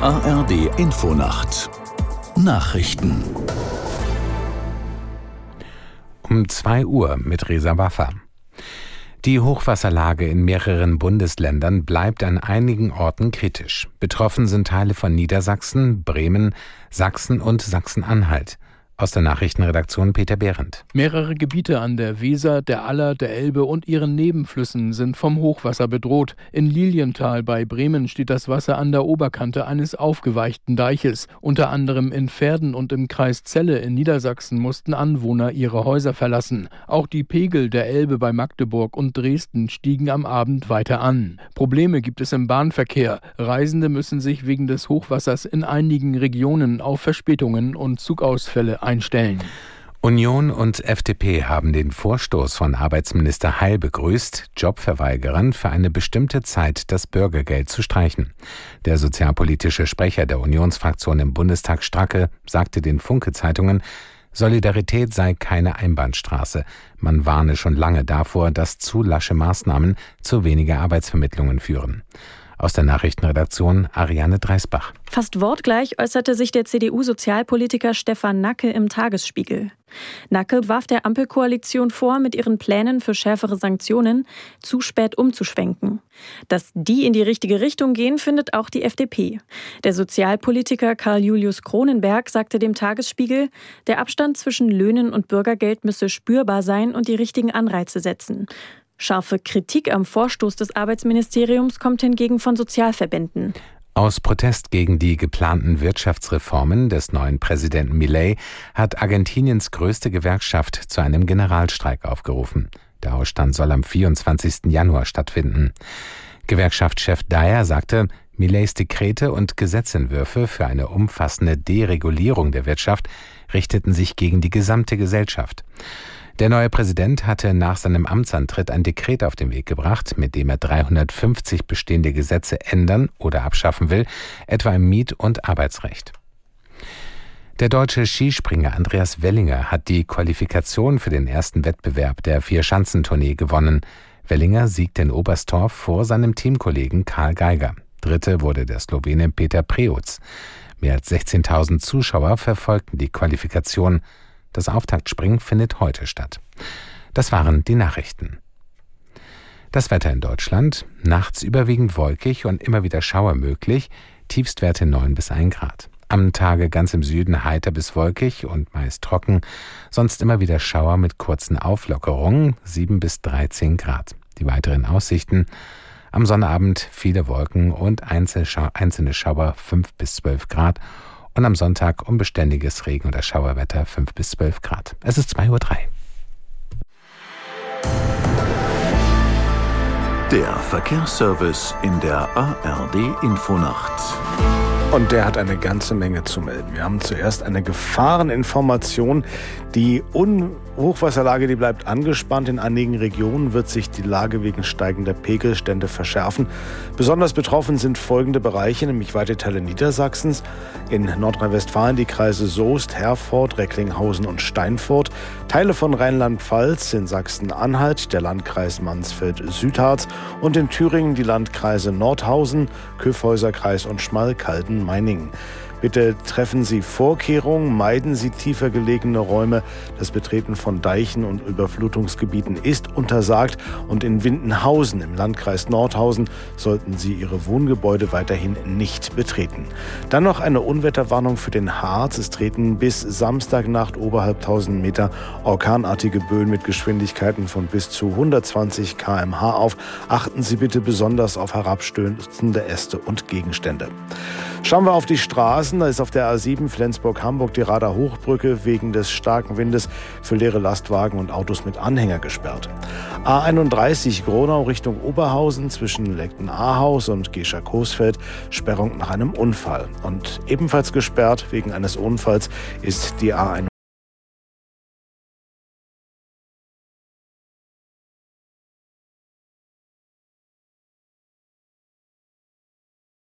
ARD Infonacht Nachrichten um 2 Uhr mit Resa Waffa. Die Hochwasserlage in mehreren Bundesländern bleibt an einigen Orten kritisch. Betroffen sind Teile von Niedersachsen, Bremen, Sachsen und Sachsen-Anhalt. Aus der Nachrichtenredaktion Peter Behrendt. Mehrere Gebiete an der Weser, der Aller, der Elbe und ihren Nebenflüssen sind vom Hochwasser bedroht. In Lilienthal bei Bremen steht das Wasser an der Oberkante eines aufgeweichten Deiches. Unter anderem in Pferden und im Kreis Celle in Niedersachsen mussten Anwohner ihre Häuser verlassen. Auch die Pegel der Elbe bei Magdeburg und Dresden stiegen am Abend weiter an. Probleme gibt es im Bahnverkehr. Reisende müssen sich wegen des Hochwassers in einigen Regionen auf Verspätungen und Zugausfälle einstellen. Union und FDP haben den Vorstoß von Arbeitsminister Heil begrüßt, Jobverweigerern für eine bestimmte Zeit das Bürgergeld zu streichen. Der sozialpolitische Sprecher der Unionsfraktion im Bundestag Stracke sagte den Funke-Zeitungen, Solidarität sei keine Einbahnstraße. Man warne schon lange davor, dass zu lasche Maßnahmen zu weniger Arbeitsvermittlungen führen. Aus der Nachrichtenredaktion Ariane Dreisbach. Fast wortgleich äußerte sich der CDU-Sozialpolitiker Stefan Nacke im Tagesspiegel. Nacke warf der Ampelkoalition vor, mit ihren Plänen für schärfere Sanktionen zu spät umzuschwenken. Dass die in die richtige Richtung gehen, findet auch die FDP. Der Sozialpolitiker Karl Julius Kronenberg sagte dem Tagesspiegel, der Abstand zwischen Löhnen und Bürgergeld müsse spürbar sein und die richtigen Anreize setzen. Scharfe Kritik am Vorstoß des Arbeitsministeriums kommt hingegen von Sozialverbänden. Aus Protest gegen die geplanten Wirtschaftsreformen des neuen Präsidenten Millet hat Argentiniens größte Gewerkschaft zu einem Generalstreik aufgerufen. Der Ausstand soll am 24. Januar stattfinden. Gewerkschaftschef Dyer sagte, Millets Dekrete und Gesetzentwürfe für eine umfassende Deregulierung der Wirtschaft richteten sich gegen die gesamte Gesellschaft. Der neue Präsident hatte nach seinem Amtsantritt ein Dekret auf den Weg gebracht, mit dem er 350 bestehende Gesetze ändern oder abschaffen will, etwa im Miet- und Arbeitsrecht. Der deutsche Skispringer Andreas Wellinger hat die Qualifikation für den ersten Wettbewerb der Vier-Schanzentournee gewonnen. Wellinger siegte in Oberstdorf vor seinem Teamkollegen Karl Geiger. Dritte wurde der Slowene Peter Preutz. Mehr als 16.000 Zuschauer verfolgten die Qualifikation. Das Auftaktspringen findet heute statt. Das waren die Nachrichten. Das Wetter in Deutschland, nachts überwiegend wolkig und immer wieder Schauer möglich, Tiefstwerte 9 bis 1 Grad. Am Tage ganz im Süden heiter bis wolkig und meist trocken, sonst immer wieder Schauer mit kurzen Auflockerungen 7 bis 13 Grad. Die weiteren Aussichten am Sonnabend viele Wolken und einzelne Schauer 5 bis 12 Grad und am Sonntag unbeständiges Regen- oder Schauerwetter 5 bis 12 Grad. Es ist 2.03 Uhr. Der Verkehrsservice in der ARD Infonacht. Und der hat eine ganze Menge zu melden. Wir haben zuerst eine Gefahreninformation. Die Un Hochwasserlage, die bleibt angespannt. In einigen Regionen wird sich die Lage wegen steigender Pegelstände verschärfen. Besonders betroffen sind folgende Bereiche, nämlich weite Teile Niedersachsens, in Nordrhein-Westfalen die Kreise Soest, Herford, Recklinghausen und Steinfurt, Teile von Rheinland-Pfalz, in Sachsen-Anhalt, der Landkreis Mansfeld-Südharz und in Thüringen die Landkreise Nordhausen, Köfhäuserkreis und Mining. Bitte treffen Sie Vorkehrungen, meiden Sie tiefer gelegene Räume. Das Betreten von Deichen und Überflutungsgebieten ist untersagt und in Windenhausen im Landkreis Nordhausen sollten Sie Ihre Wohngebäude weiterhin nicht betreten. Dann noch eine Unwetterwarnung für den Harz. Es treten bis Samstagnacht oberhalb 1000 Meter orkanartige Böen mit Geschwindigkeiten von bis zu 120 km/h auf. Achten Sie bitte besonders auf herabstürzende Äste und Gegenstände. Schauen wir auf die Straßen. Da ist auf der A7 Flensburg-Hamburg die Radar Hochbrücke wegen des starken Windes für leere Lastwagen und Autos mit Anhänger gesperrt. A31 Gronau Richtung Oberhausen zwischen Leckten-Ahaus und Gescher-Coesfeld Sperrung nach einem Unfall. Und ebenfalls gesperrt wegen eines Unfalls ist die A31